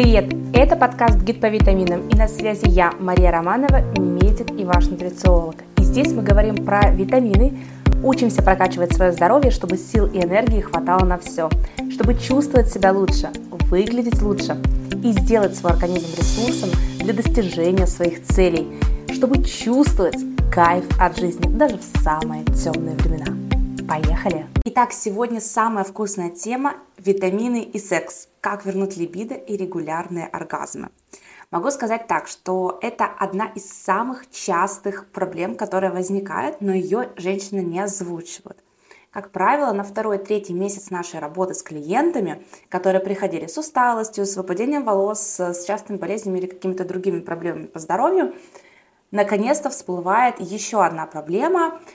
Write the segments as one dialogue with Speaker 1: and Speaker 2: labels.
Speaker 1: Привет! Это подкаст «Гид по витаминам» и на связи я, Мария Романова, медик и ваш нутрициолог. И здесь мы говорим про витамины, учимся прокачивать свое здоровье, чтобы сил и энергии хватало на все, чтобы чувствовать себя лучше, выглядеть лучше и сделать свой организм ресурсом для достижения своих целей, чтобы чувствовать кайф от жизни даже в самые темные времена. Поехали! Итак, сегодня самая вкусная тема – витамины и секс. Как вернуть либидо и регулярные оргазмы. Могу сказать так, что это одна из самых частых проблем, которая возникает, но ее женщины не озвучивают. Как правило, на второй-третий месяц нашей работы с клиентами, которые приходили с усталостью, с выпадением волос, с частыми болезнями или какими-то другими проблемами по здоровью, наконец-то всплывает еще одна проблема –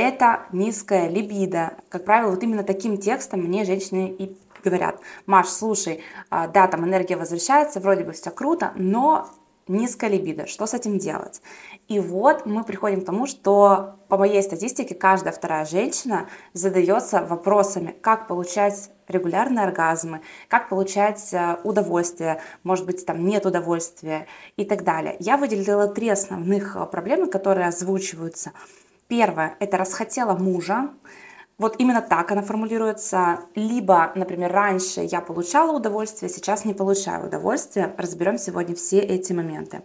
Speaker 1: это низкая либидо. Как правило, вот именно таким текстом мне женщины и говорят, Маш, слушай, а, да, там энергия возвращается, вроде бы все круто, но низкая либидо, что с этим делать? И вот мы приходим к тому, что по моей статистике каждая вторая женщина задается вопросами, как получать регулярные оргазмы, как получать э, удовольствие, может быть, там нет удовольствия и так далее. Я выделила три основных э, проблемы, которые озвучиваются – Первое – это расхотела мужа. Вот именно так она формулируется. Либо, например, раньше я получала удовольствие, сейчас не получаю удовольствие. Разберем сегодня все эти моменты.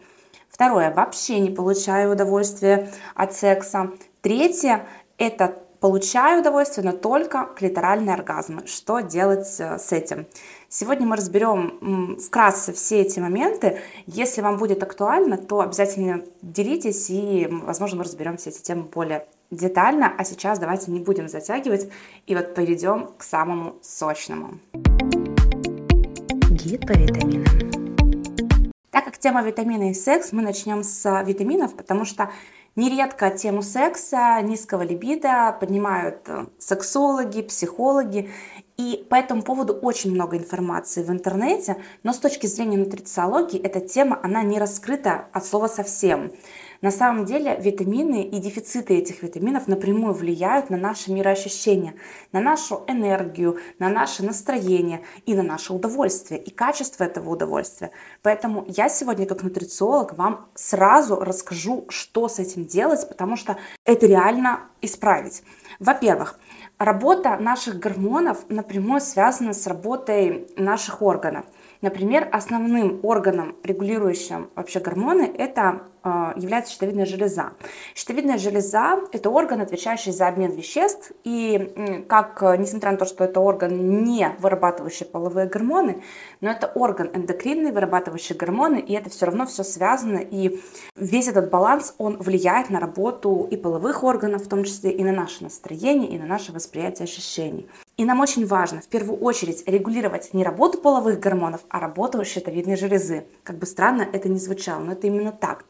Speaker 1: Второе – вообще не получаю удовольствие от секса. Третье – это получаю удовольствие, но только клиторальные оргазмы. Что делать э, с этим? Сегодня мы разберем вкратце все эти моменты. Если вам будет актуально, то обязательно делитесь, и, возможно, мы разберем все эти темы более детально. А сейчас давайте не будем затягивать и вот перейдем к самому сочному. Гид по витаминам. Так как тема витамины и секс, мы начнем с витаминов, потому что Нередко тему секса, низкого либидо поднимают э, сексологи, психологи, и по этому поводу очень много информации в интернете, но с точки зрения нутрициологии эта тема, она не раскрыта от слова совсем. На самом деле витамины и дефициты этих витаминов напрямую влияют на наше мироощущение, на нашу энергию, на наше настроение и на наше удовольствие и качество этого удовольствия. Поэтому я сегодня как нутрициолог вам сразу расскажу, что с этим делать, потому что это реально исправить. Во-первых, Работа наших гормонов напрямую связана с работой наших органов. Например, основным органом, регулирующим вообще гормоны, это является щитовидная железа. Щитовидная железа – это орган, отвечающий за обмен веществ, и как, несмотря на то, что это орган, не вырабатывающий половые гормоны, но это орган эндокринный, вырабатывающий гормоны, и это все равно все связано, и весь этот баланс, он влияет на работу и половых органов, в том числе и на наше настроение, и на наше восприятие ощущений. И нам очень важно в первую очередь регулировать не работу половых гормонов, а работу щитовидной железы. Как бы странно это ни звучало, но это именно так.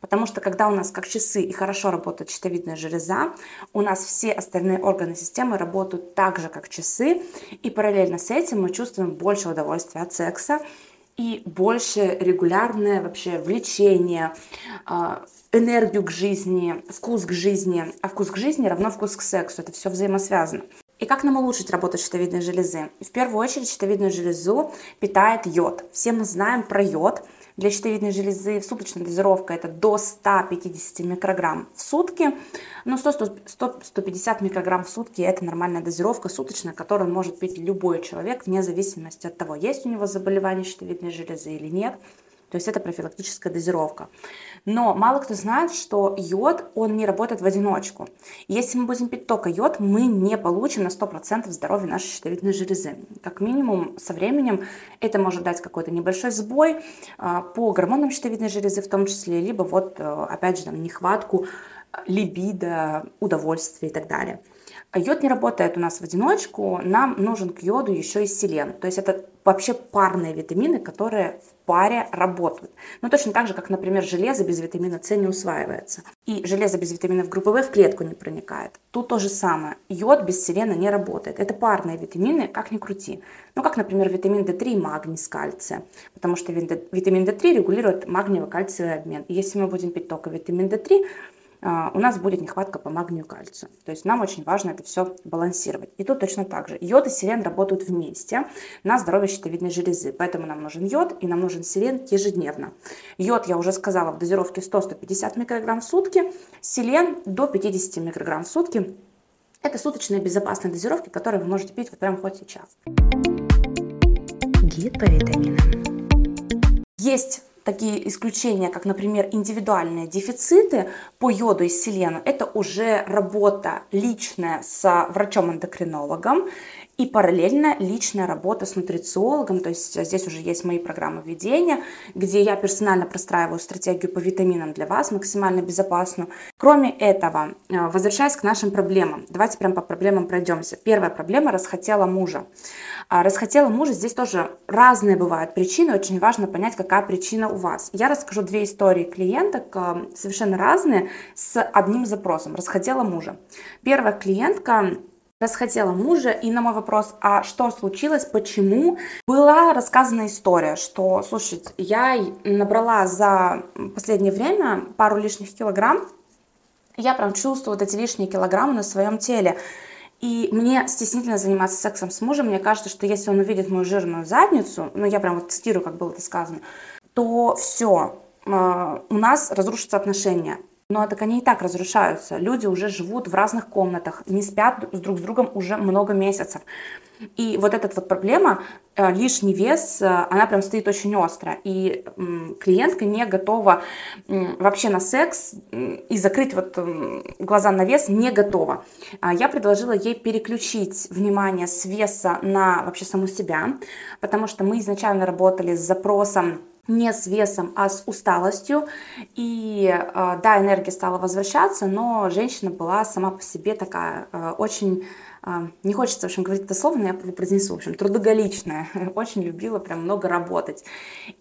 Speaker 1: Потому что когда у нас как часы и хорошо работает щитовидная железа, у нас все остальные органы системы работают так же, как часы, и параллельно с этим мы чувствуем больше удовольствия от секса и больше регулярное вообще влечение, а, энергию к жизни, вкус к жизни. А вкус к жизни равно вкус к сексу. Это все взаимосвязано. И как нам улучшить работу щитовидной железы? В первую очередь щитовидную железу питает йод. Все мы знаем про йод. Для щитовидной железы суточная дозировка это до 150 микрограмм в сутки. Но 100-150 микрограмм в сутки это нормальная дозировка суточная, которую может пить любой человек вне зависимости от того, есть у него заболевание щитовидной железы или нет. То есть это профилактическая дозировка. Но мало кто знает, что йод, он не работает в одиночку. Если мы будем пить только йод, мы не получим на 100% здоровья нашей щитовидной железы. Как минимум, со временем это может дать какой-то небольшой сбой а, по гормонам щитовидной железы в том числе, либо вот, э, опять же, там, нехватку либидо, удовольствия и так далее. Йод не работает у нас в одиночку, нам нужен к йоду еще и селен. То есть это вообще парные витамины, которые в паре работают. Ну, точно так же, как, например, железо без витамина С не усваивается. И железо без витаминов группы В в клетку не проникает. Тут то же самое. Йод без селена не работает. Это парные витамины, как ни крути. Ну, как, например, витамин D3 и магний с кальцием. Потому что витамин D3 регулирует магниево-кальциевый обмен. И если мы будем пить только витамин D3, а, у нас будет нехватка по магнию и кальцию. То есть нам очень важно это все балансировать. И тут точно так же. Йод и селен работают вместе на здоровье щитовидной железы. Поэтому нам нужен йод и нам нужен селен ежедневно. Йод, я уже сказала, в дозировке 100-150 микрограмм в сутки. Селен до 50 микрограмм в сутки. Это суточные безопасные дозировки, которые вы можете пить вот прямо хоть сейчас. Гид по витаминам. Есть такие исключения, как, например, индивидуальные дефициты по йоду и селену, это уже работа личная с врачом-эндокринологом и параллельно личная работа с нутрициологом, то есть здесь уже есть мои программы ведения, где я персонально простраиваю стратегию по витаминам для вас, максимально безопасную. Кроме этого, э, возвращаясь к нашим проблемам, давайте прям по проблемам пройдемся. Первая проблема – расхотела мужа. А расхотела мужа, здесь тоже разные бывают причины, очень важно понять, какая причина у вас. Я расскажу две истории клиенток, э, совершенно разные, с одним запросом. Расхотела мужа. Первая клиентка расхотела мужа, и на мой вопрос, а что случилось, почему, была рассказана история, что, слушайте, я набрала за последнее время пару лишних килограмм, я прям чувствую вот эти лишние килограммы на своем теле. И мне стеснительно заниматься сексом с мужем. Мне кажется, что если он увидит мою жирную задницу, ну я прям вот цитирую, как было это сказано, то все, э, у нас разрушатся отношения. Но так они и так разрушаются. Люди уже живут в разных комнатах, не спят с друг с другом уже много месяцев. И вот эта вот проблема, э, лишний вес, э, она прям стоит очень остро. И клиентка не готова вообще на секс и закрыть вот глаза на вес не готова. А я предложила ей переключить внимание с веса на вообще саму себя, потому что мы изначально работали с запросом не с весом, а с усталостью. И э, да, энергия стала возвращаться, но женщина была сама по себе такая э, очень а, не хочется, в общем, говорить это слово, но я его произнесу, в общем, трудоголичная, очень любила прям много работать.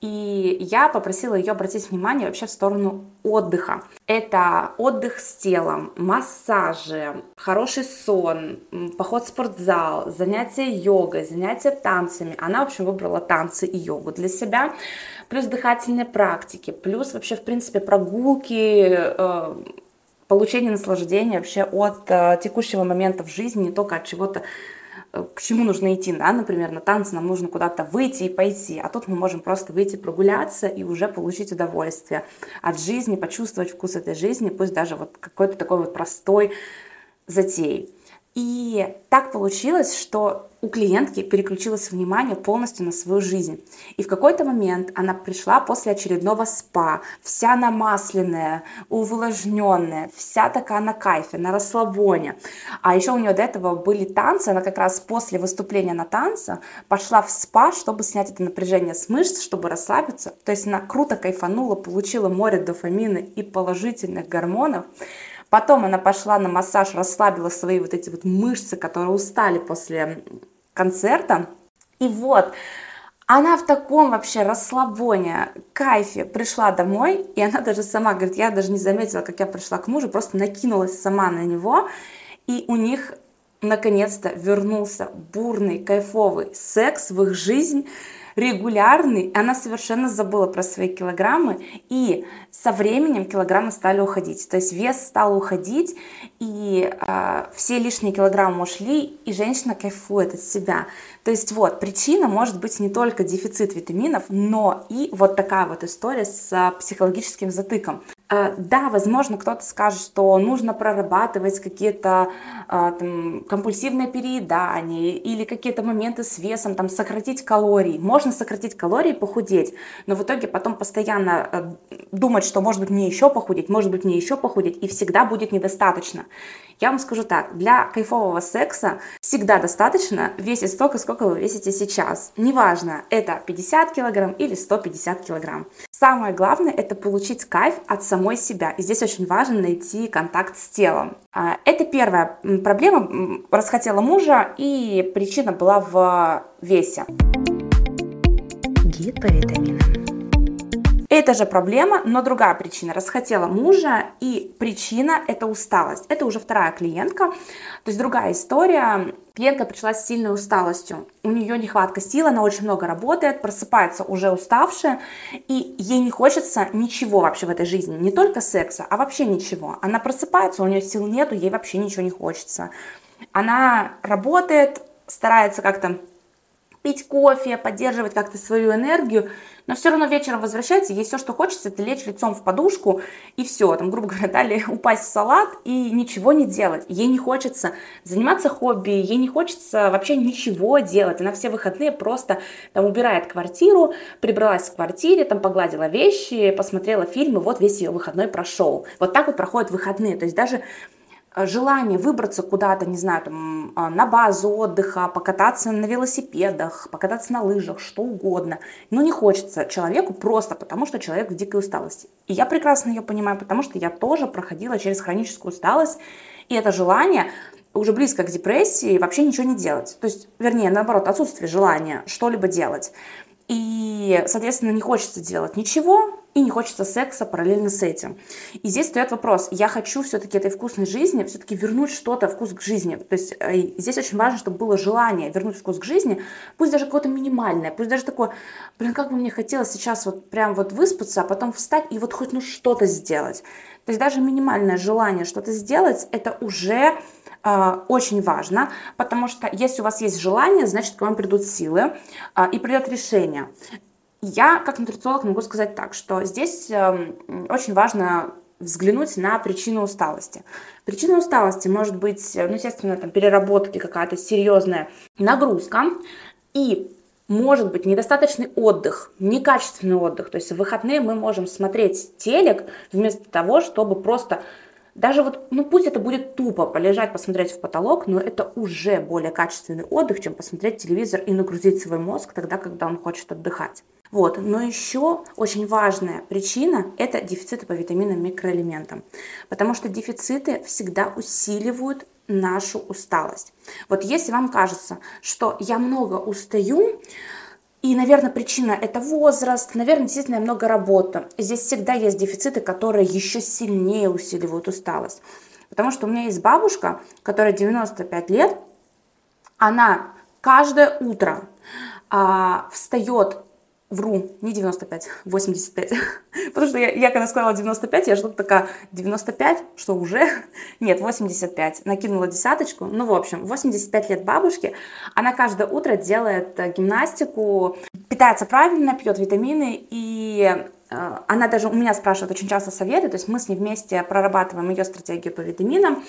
Speaker 1: И я попросила ее обратить внимание вообще в сторону отдыха. Это отдых с телом, массажи, хороший сон, поход в спортзал, занятия йогой, занятия танцами. Она, в общем, выбрала танцы и йогу для себя, плюс дыхательные практики, плюс вообще, в принципе, прогулки, э, получение наслаждения вообще от э, текущего момента в жизни, не только от чего-то, э, к чему нужно идти, да, например, на танцы нам нужно куда-то выйти и пойти, а тут мы можем просто выйти прогуляться и уже получить удовольствие от жизни, почувствовать вкус этой жизни, пусть даже вот какой-то такой вот простой затеей. И так получилось, что у клиентки переключилось внимание полностью на свою жизнь. И в какой-то момент она пришла после очередного спа, вся намасленная, увлажненная, вся такая на кайфе, на расслабоне. А еще у нее до этого были танцы, она как раз после выступления на танце пошла в спа, чтобы снять это напряжение с мышц, чтобы расслабиться. То есть она круто кайфанула, получила море дофамина и положительных гормонов. Потом она пошла на массаж, расслабила свои вот эти вот мышцы, которые устали после концерта. И вот, она в таком вообще расслабоне, кайфе пришла домой, и она даже сама говорит, я даже не заметила, как я пришла к мужу, просто накинулась сама на него, и у них наконец-то вернулся бурный, кайфовый секс в их жизнь, регулярный, она совершенно забыла про свои килограммы, и со временем килограммы стали уходить, то есть вес стал уходить, и э, все лишние килограммы ушли, и женщина кайфует от себя. То есть вот, причина может быть не только дефицит витаминов, но и вот такая вот история с психологическим затыком. Э, да, возможно, кто-то скажет, что нужно прорабатывать какие-то э, там, компульсивные переедания или какие-то моменты с весом, там, сократить калории. Можно сократить калории и похудеть, но в итоге потом постоянно э, думать, что может быть мне еще похудеть, может быть мне еще похудеть, и всегда будет недостаточно. Я вам скажу так, для кайфового секса всегда достаточно весить столько, сколько вы весите сейчас. Неважно, это 50 килограмм или 150 килограмм. Самое главное это получить кайф от самой себя. И здесь очень важно найти контакт с телом. А, это первая проблема. Расхотела мужа, и причина была в весе. Гид по витаминам. Это же проблема, но другая причина. Расхотела мужа, и причина – это усталость. Это уже вторая клиентка, то есть другая история. Клиентка пришла с сильной усталостью. У нее нехватка сил, она очень много работает, просыпается уже уставшая, и ей не хочется ничего вообще в этой жизни, не только секса, а вообще ничего. Она просыпается, у нее сил нету, ей вообще ничего не хочется. Она работает, старается как-то пить кофе, поддерживать как-то свою энергию, но все равно вечером возвращается, ей все, что хочется, это лечь лицом в подушку и все, там, грубо говоря, далее упасть в салат и ничего не делать. Ей не хочется заниматься хобби, ей не хочется вообще ничего делать. Она все выходные просто там убирает квартиру, прибралась в квартире, там погладила вещи, посмотрела фильмы, вот весь ее выходной прошел. Вот так вот проходят выходные. То есть даже желание выбраться куда-то, не знаю, там, а, на базу отдыха, покататься на велосипедах, покататься на лыжах, что угодно. Но не хочется человеку просто потому, что человек в дикой усталости. И я прекрасно ее понимаю, потому что я тоже проходила через хроническую усталость, и это желание уже близко к депрессии вообще ничего не делать. То есть, вернее, наоборот, отсутствие желания что-либо делать. И, соответственно, не хочется делать ничего, и не хочется секса параллельно с этим. И здесь стоит вопрос, я хочу все-таки этой вкусной жизни, все-таки вернуть что-то, вкус к жизни. То есть э, здесь очень важно, чтобы было желание вернуть вкус к жизни, пусть даже какое-то минимальное, пусть даже такое, блин, как бы мне хотелось сейчас вот прям вот выспаться, а потом встать и вот хоть ну что-то сделать. То есть даже минимальное желание что-то сделать, это уже э, очень важно, потому что если у вас есть желание, значит к вам придут силы э, и придет решение. Я, как нутрициолог, могу сказать так, что здесь э, очень важно взглянуть на причину усталости. Причина усталости может быть, ну, естественно, там, переработки, какая-то серьезная нагрузка, и может быть недостаточный отдых, некачественный отдых. То есть в выходные мы можем смотреть телек вместо того, чтобы просто даже вот, ну пусть это будет тупо полежать, посмотреть в потолок, но это уже более качественный отдых, чем посмотреть телевизор и нагрузить свой мозг тогда, когда он хочет отдыхать. Вот. Но еще очень важная причина – это дефициты по витаминам и микроэлементам. Потому что дефициты всегда усиливают нашу усталость. Вот если вам кажется, что я много устаю, и, наверное, причина это возраст, наверное, действительно много работаю. Здесь всегда есть дефициты, которые еще сильнее усиливают усталость. Потому что у меня есть бабушка, которая 95 лет, она каждое утро а, встает Вру, не 95, 85. Потому что я, я когда сказала 95, я что-то такая, 95, что уже? Нет, 85. Накинула десяточку. Ну, в общем, 85 лет бабушки. Она каждое утро делает э, гимнастику, питается правильно, пьет витамины и она даже у меня спрашивает очень часто советы, то есть мы с ней вместе прорабатываем ее стратегию по витаминам,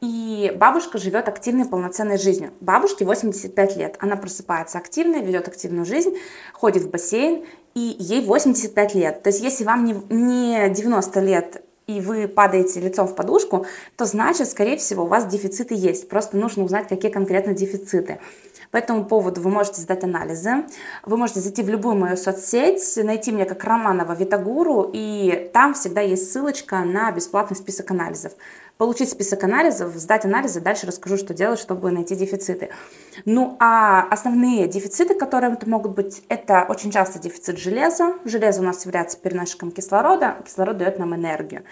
Speaker 1: и бабушка живет активной, полноценной жизнью. Бабушке 85 лет. Она просыпается активной, ведет активную жизнь, ходит в бассейн, и ей 85 лет. То есть если вам не, не 90 лет и вы падаете лицом в подушку, то значит, скорее всего, у вас дефициты есть. Просто нужно узнать, какие конкретно дефициты. По этому поводу вы можете сдать анализы. Вы можете зайти в любую мою соцсеть, найти меня как Романова Витагуру, и там всегда есть ссылочка на бесплатный список анализов получить список анализов, сдать анализы, дальше расскажу, что делать, чтобы найти дефициты. Ну а основные дефициты, которые это могут быть, это очень часто дефицит железа. Железо у нас является переносчиком кислорода, кислород дает нам энергию.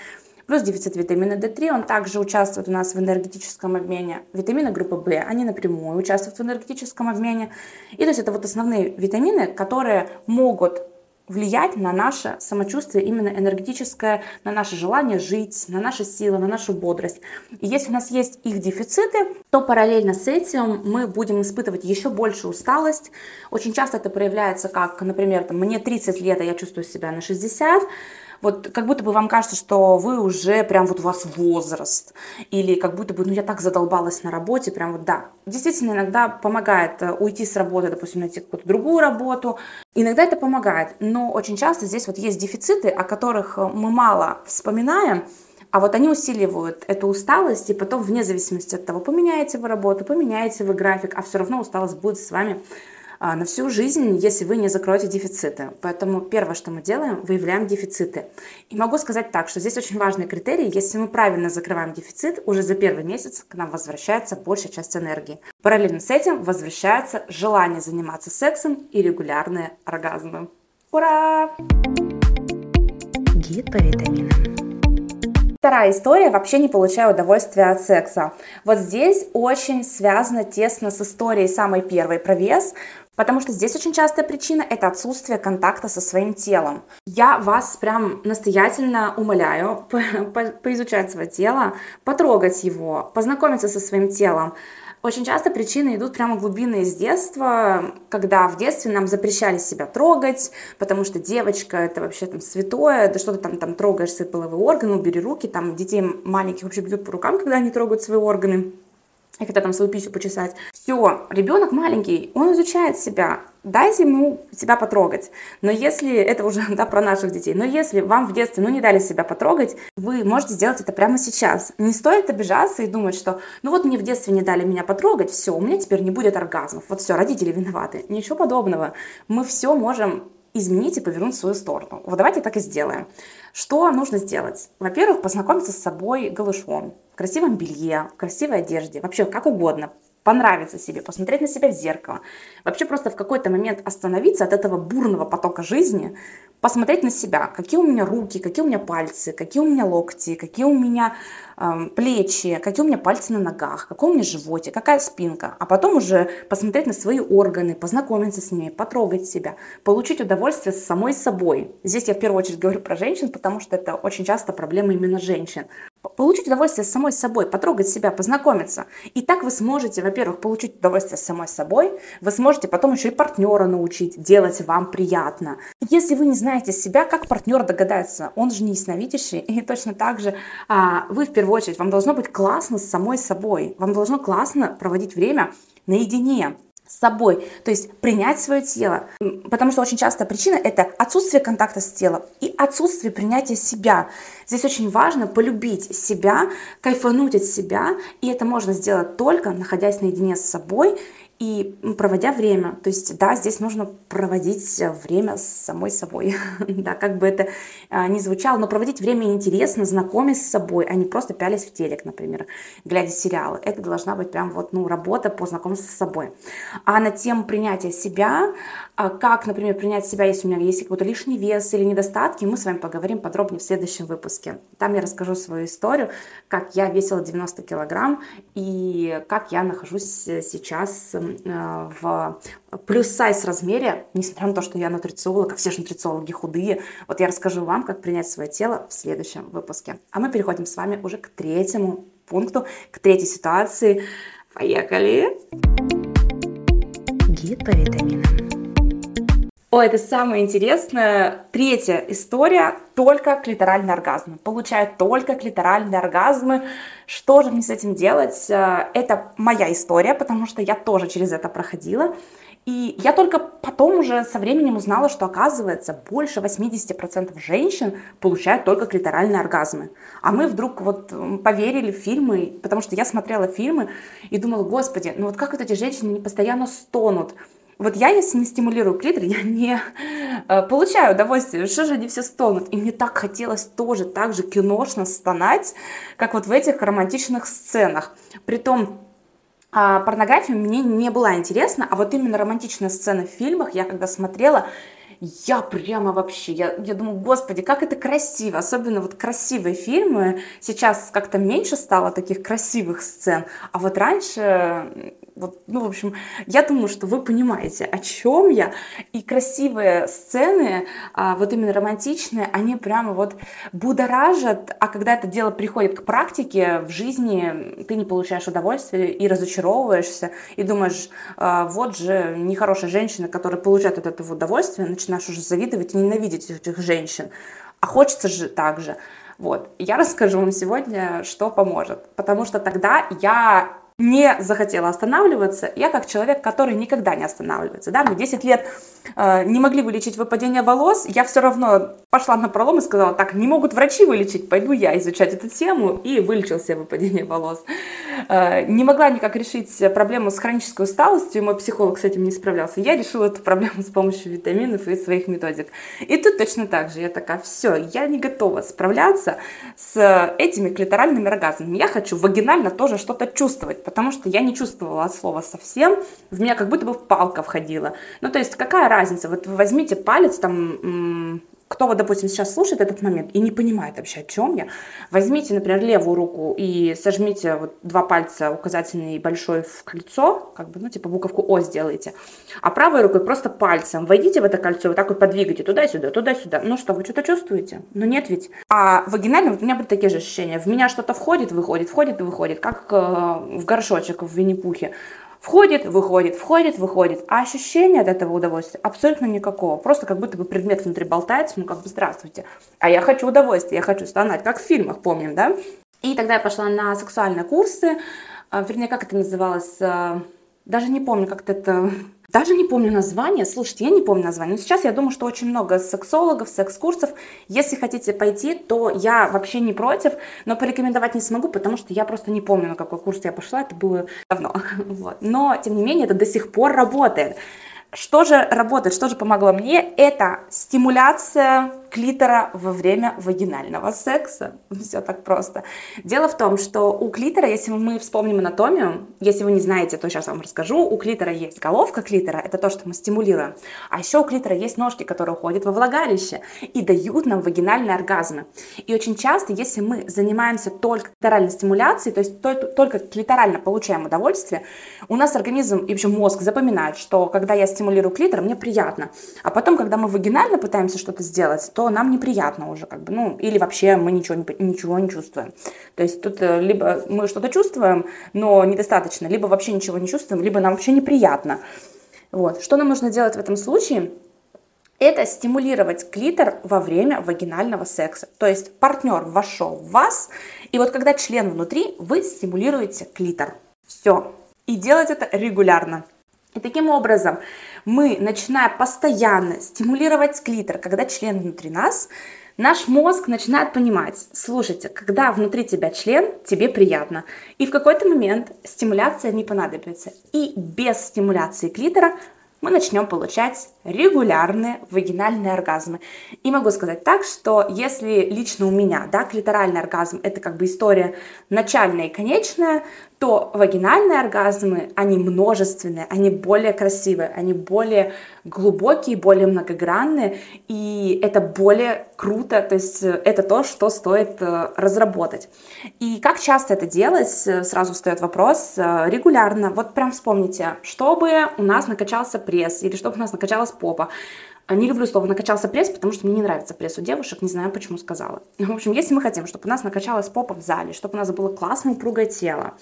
Speaker 1: Плюс дефицит витамина D3, он также участвует у нас в энергетическом обмене. Витамины группы В, они напрямую участвуют в энергетическом обмене. И то есть это вот основные витамины, которые могут влиять на наше самочувствие именно энергетическое, на наше желание жить, на наши силы, на нашу бодрость. И если у нас есть их дефициты, то параллельно с этим мы будем испытывать еще больше усталость. Очень часто это проявляется как, например, там, мне 30 лет, а я чувствую себя на 60, вот как будто бы вам кажется, что вы уже прям вот у вас возраст, или как будто бы, ну я так задолбалась на работе, прям вот да. Действительно, иногда помогает э, уйти с работы, допустим, найти какую-то другую работу, иногда это помогает, но очень часто здесь вот есть дефициты, о которых э, мы мало вспоминаем, а вот они усиливают эту усталость, и потом, вне зависимости от того, поменяете вы работу, поменяете вы график, а все равно усталость будет с вами на всю жизнь, если вы не закроете дефициты. Поэтому первое, что мы делаем, выявляем дефициты. И могу сказать так, что здесь очень важный критерий, если мы правильно закрываем дефицит, уже за первый месяц к нам возвращается большая часть энергии. Параллельно с этим возвращается желание заниматься сексом и регулярные оргазмы. Ура! Гид по витаминам. Вторая история, вообще не получаю удовольствия от секса. Вот здесь очень связано тесно с историей самой первой про вес, Потому что здесь очень частая причина – это отсутствие контакта со своим телом. Я вас прям настоятельно умоляю по по поизучать свое тело, потрогать его, познакомиться со своим телом. Очень часто причины идут прямо глубинные из детства, когда в детстве нам запрещали себя трогать, потому что девочка это вообще там святое, да что ты там, там трогаешь свои половые органы, убери руки, там детей маленьких вообще бьют по рукам, когда они трогают свои органы и когда там свою писю почесать. Все, ребенок маленький, он изучает себя. Дайте ему себя потрогать. Но если, это уже да, про наших детей, но если вам в детстве ну, не дали себя потрогать, вы можете сделать это прямо сейчас. Не стоит обижаться и думать, что ну вот мне в детстве не дали меня потрогать, все, у меня теперь не будет оргазмов. Вот все, родители виноваты. Ничего подобного. Мы все можем изменить и повернуть в свою сторону. Вот давайте так и сделаем. Что нужно сделать? Во-первых, познакомиться с собой голышом, в красивом белье, в красивой одежде, вообще как угодно, понравиться себе, посмотреть на себя в зеркало. Вообще просто в какой-то момент остановиться от этого бурного потока жизни, посмотреть на себя, какие у меня руки, какие у меня пальцы, какие у меня локти, какие у меня э, плечи, какие у меня пальцы на ногах, какой у меня животик, какая спинка, а потом уже посмотреть на свои органы, познакомиться с ними, потрогать себя, получить удовольствие с самой собой. Здесь я в первую очередь говорю про женщин, потому что это очень часто проблема именно женщин получить удовольствие с самой собой, потрогать себя, познакомиться. И так вы сможете, во-первых, получить удовольствие с самой собой, вы сможете потом еще и партнера научить делать вам приятно. Если вы не знаете себя, как партнер догадается, он же не ясновидящий, и точно так же а, вы в первую очередь, вам должно быть классно с самой собой, вам должно классно проводить время наедине с собой, то есть принять свое тело, потому что очень часто причина это отсутствие контакта с телом и отсутствие принятия себя. Здесь очень важно полюбить себя, кайфануть от себя, и это можно сделать только находясь наедине с собой и проводя время. То есть, да, здесь нужно проводить время с самой собой. да, как бы это а, ни звучало, но проводить время интересно, знакомясь с собой, а не просто пялись в телек, например, глядя сериалы. Это должна быть прям вот, ну, работа по знакомству с собой. А на тему принятия себя, а как, например, принять себя, если у меня есть какой-то лишний вес или недостатки, мы с вами поговорим подробнее в следующем выпуске. Там я расскажу свою историю, как я весила 90 килограмм и как я нахожусь э, сейчас Э, в плюс-сайз размере, несмотря на то, что я нутрициолог, а все же нутрициологи худые. Вот я расскажу вам, как принять свое тело в следующем выпуске. А мы переходим с вами уже к третьему пункту, к третьей ситуации. Поехали! Гид по витаминам. О, это самое интересное. Третья история. Только клиторальный оргазм. Получают только клиторальные оргазмы. Что же мне с этим делать? Э, это моя история, потому что я тоже через это проходила. И я только потом уже со временем узнала, что оказывается больше 80% женщин получают только клиторальные оргазмы. А мы вдруг вот поверили в фильмы, потому что я смотрела фильмы и думала, господи, ну вот как вот эти женщины не постоянно стонут. Вот я, если не стимулирую клитор, я не э, получаю удовольствие. Что же они все стонут? И мне так хотелось тоже так же киношно стонать, как вот в этих романтичных сценах. Притом а, порнография мне не была интересна, а вот именно романтичные сцены в фильмах я когда смотрела, я прямо вообще, я, я думаю, господи, как это красиво, особенно вот красивые фильмы, сейчас как-то меньше стало таких красивых сцен, а вот раньше вот, ну, в общем, я думаю, что вы понимаете, о чем я. И красивые сцены, а, вот именно романтичные, они прямо вот будоражат, а когда это дело приходит к практике, в жизни ты не получаешь удовольствия и разочаровываешься, и думаешь, а, вот же нехорошая женщина, которая получает от этого удовольствие, начинаешь уже завидовать и ненавидеть этих женщин. А хочется же так же. Вот. Я расскажу вам сегодня, что поможет. Потому что тогда я не захотела останавливаться. Я как человек, который никогда не останавливается. Да, мы 10 лет э, не могли вылечить выпадение волос, я все равно пошла на пролом и сказала, так, не могут врачи вылечить, пойду я изучать эту тему, и вылечил себе выпадение волос. Э, не могла никак решить проблему с хронической усталостью, мой психолог с этим не справлялся. Я решила эту проблему с помощью витаминов и своих методик. И тут точно так же, я такая, все, я не готова справляться с этими клиторальными оргазмами. Я хочу вагинально тоже что-то чувствовать потому что я не чувствовала от слова совсем, в меня как будто бы палка входила. Ну, то есть, какая разница? Вот возьмите палец, там, кто вот, допустим, сейчас слушает этот момент и не понимает вообще, о чем я, возьмите, например, левую руку и сожмите вот два пальца, указательный и большой, в кольцо, как бы, ну, типа буковку О сделайте, а правой рукой просто пальцем войдите в это кольцо, вот так вот подвигайте туда-сюда, туда-сюда. Ну что, вы что-то чувствуете? Ну нет ведь. А вагинально вот у меня были такие же ощущения. В меня что-то входит, выходит, входит и выходит, как э, в горшочек в Винни-Пухе. Входит, выходит, входит, выходит. А ощущения от этого удовольствия абсолютно никакого. Просто как будто бы предмет внутри болтается, ну как бы здравствуйте. А я хочу удовольствия, я хочу стонать, как в фильмах, помним, да? И тогда я пошла на сексуальные курсы, а, вернее, как это называлось, а, даже не помню, как это даже не помню название. Слушайте, я не помню название. Но сейчас я думаю, что очень много сексологов, секс-курсов. Если хотите пойти, то я вообще не против, но порекомендовать не смогу, потому что я просто не помню, на какой курс я пошла. Это было давно. Вот. Но, тем не менее, это до сих пор работает. Что же работает, что же помогло мне? Это стимуляция клитора во время вагинального секса. Все так просто. Дело в том, что у клитора, если мы вспомним анатомию, если вы не знаете, то сейчас вам расскажу, у клитора есть головка клитора, это то, что мы стимулируем, а еще у клитора есть ножки, которые уходят во влагалище и дают нам вагинальные оргазмы. И очень часто, если мы занимаемся только клиторальной стимуляцией, то есть только клиторально получаем удовольствие, у нас организм и вообще мозг запоминает, что когда я стимулирую клитор, мне приятно. А потом, когда мы вагинально пытаемся что-то сделать, то нам неприятно уже, как бы, ну, или вообще мы ничего не, ничего не чувствуем. То есть тут э, либо мы что-то чувствуем, но недостаточно, либо вообще ничего не чувствуем, либо нам вообще неприятно. Вот. Что нам нужно делать в этом случае? Это стимулировать клитор во время вагинального секса. То есть партнер вошел в вас, и вот когда член внутри, вы стимулируете клитор. Все. И делать это регулярно. И таким образом мы, начиная постоянно стимулировать клитор, когда член внутри нас, наш мозг начинает понимать, слушайте, когда внутри тебя член, тебе приятно. И в какой-то момент стимуляция не понадобится. И без стимуляции клитора мы начнем получать регулярные вагинальные оргазмы. И могу сказать так, что если лично у меня, да, клиторальный оргазм это как бы история начальная и конечная, то вагинальные оргазмы, они множественные, они более красивые, они более глубокие, более многогранные, и это более круто, то есть э, это то, что стоит э, разработать. И как часто это делать, э, сразу встает вопрос, регулярно. Вот прям вспомните, чтобы у нас накачался пресс или чтобы у нас накачалась попа, не люблю слово «накачался пресс», потому что мне не нравится пресс у девушек, не знаю, почему сказала. В общем, если мы хотим, чтобы у нас накачалась попа в зале, чтобы у нас было классное упругое тело,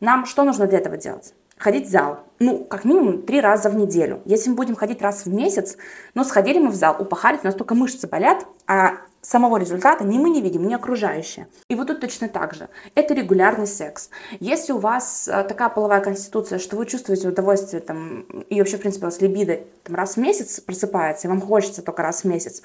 Speaker 1: нам что нужно для этого делать? Ходить в зал. Ну, как минимум три раза в неделю. Если мы будем ходить раз в месяц, но сходили мы в зал, упахались, настолько мышцы болят, а самого результата ни мы не видим, ни окружающие. И вот тут точно так же. Это регулярный секс. Если у вас э, такая половая конституция, что вы чувствуете удовольствие там, и вообще, в принципе, у вас либидо там, раз в месяц просыпается, и вам хочется только раз в месяц,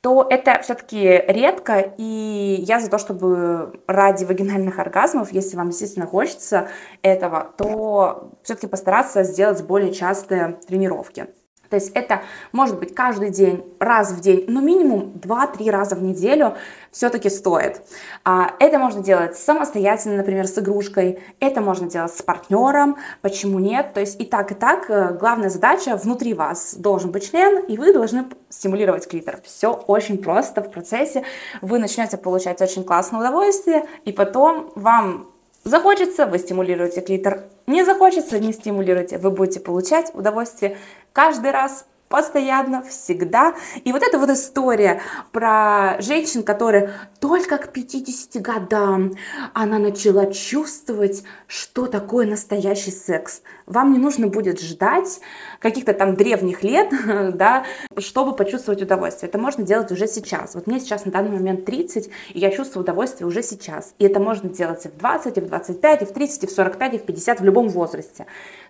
Speaker 1: то это все-таки редко, и я за то, чтобы ради вагинальных оргазмов, если вам действительно хочется этого, то все-таки постараться сделать более частые тренировки. То есть это может быть каждый день, раз в день, но минимум 2-3 раза в неделю все-таки стоит. А, это можно делать самостоятельно, например, с игрушкой, это можно делать с партнером, почему нет. То есть и так, и так, э, главная задача внутри вас должен быть член, и вы должны стимулировать клитор. Все очень просто в процессе. Вы начнете получать очень классное удовольствие, и потом вам захочется, вы стимулируете клитор. Не захочется, не стимулируйте. Вы будете получать удовольствие каждый раз постоянно, всегда. И вот эта вот история про женщин, которые только к 50 годам она начала чувствовать, что такое настоящий секс. Вам не нужно будет ждать каких-то там древних лет, да, чтобы почувствовать удовольствие. Это можно делать уже сейчас. Вот мне сейчас на данный момент 30, и я чувствую удовольствие уже сейчас. И это можно делать и в 20, и в 25, и в 30, и в 45, и в 50, в любом возрасте.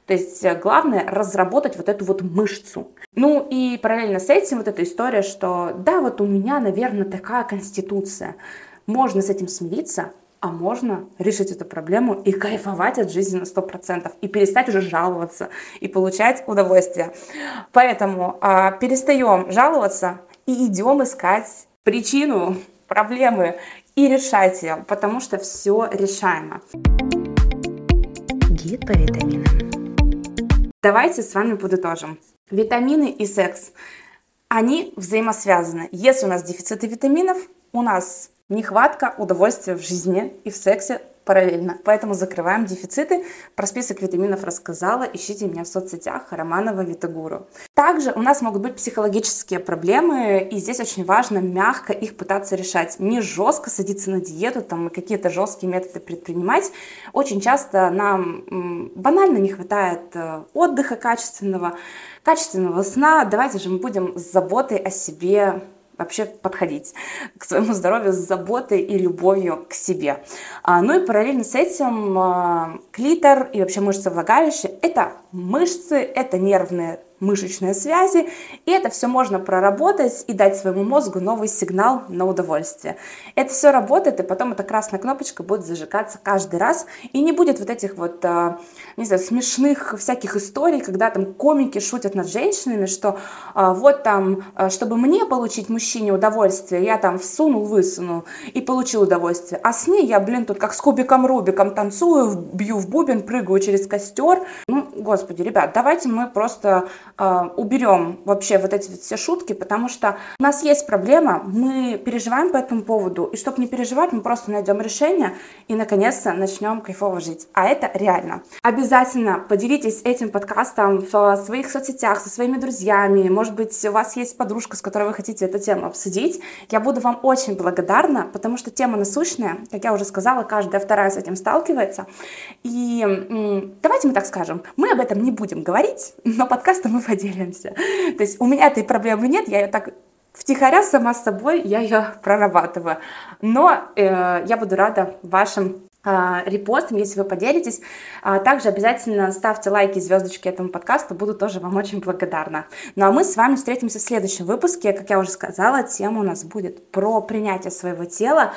Speaker 1: То есть э, главное разработать вот эту вот мышцу. Ну и параллельно с этим вот эта история, что да, вот у меня, наверное, такая конституция. Можно с этим смириться, а можно решить эту проблему и кайфовать от жизни на 100%, и перестать уже жаловаться, и получать удовольствие. Поэтому э, перестаем жаловаться и идем искать причину проблемы и решать ее, потому что все решаемо. Гид по витаминам. Давайте с вами подытожим. Витамины и секс. Они взаимосвязаны. Если у нас дефициты витаминов, у нас нехватка удовольствия в жизни и в сексе параллельно. Поэтому закрываем дефициты. Про список витаминов рассказала. Ищите меня в соцсетях Романова Витагуру. Также у нас могут быть психологические проблемы, и здесь очень важно мягко их пытаться решать. Не жестко садиться на диету там, и какие-то жесткие методы предпринимать. Очень часто нам банально не хватает э, отдыха качественного, качественного сна. Давайте же мы будем с заботой о себе вообще подходить к своему здоровью с заботой и любовью к себе. А, ну и параллельно с этим а, клитор и вообще мышцы влагалища – это мышцы, это нервные мышечные связи, и это все можно проработать и дать своему мозгу новый сигнал на удовольствие. Это все работает, и потом эта красная кнопочка будет зажигаться каждый раз, и не будет вот этих вот, а, не знаю, смешных всяких историй, когда там комики шутят над женщинами, что а, вот там, а, чтобы мне получить мужчине удовольствие, я там всунул, высунул и получил удовольствие, а с ней я, блин, тут как с кубиком Рубиком танцую, бью в бубен, прыгаю через костер. Ну, господи, ребят, давайте мы просто уберем вообще вот эти все шутки, потому что у нас есть проблема, мы переживаем по этому поводу, и чтобы не переживать, мы просто найдем решение и наконец-то начнем кайфово жить. А это реально. Обязательно поделитесь этим подкастом в своих соцсетях со своими друзьями. Может быть, у вас есть подружка, с которой вы хотите эту тему обсудить. Я буду вам очень благодарна, потому что тема насущная, как я уже сказала, каждая вторая с этим сталкивается. И давайте мы так скажем, мы об этом не будем говорить, но подкастом мы поделимся. То есть у меня этой проблемы нет, я ее так втихаря сама с собой, я ее прорабатываю. Но э, я буду рада вашим э, репостам, если вы поделитесь. А также обязательно ставьте лайки и звездочки этому подкасту, буду тоже вам очень благодарна. Ну а мы с вами встретимся в следующем выпуске. Как я уже сказала, тема у нас будет про принятие своего тела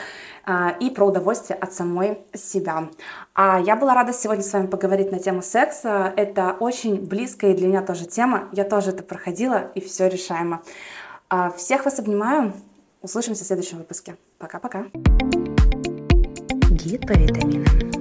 Speaker 1: а, и про удовольствие от самой себя. А я была рада сегодня с вами поговорить на тему секса. Это очень близкая для меня тоже тема. Я тоже это проходила, и все решаемо. А, всех вас обнимаю. Услышимся в следующем выпуске. Пока-пока.
Speaker 2: Гид по витаминам.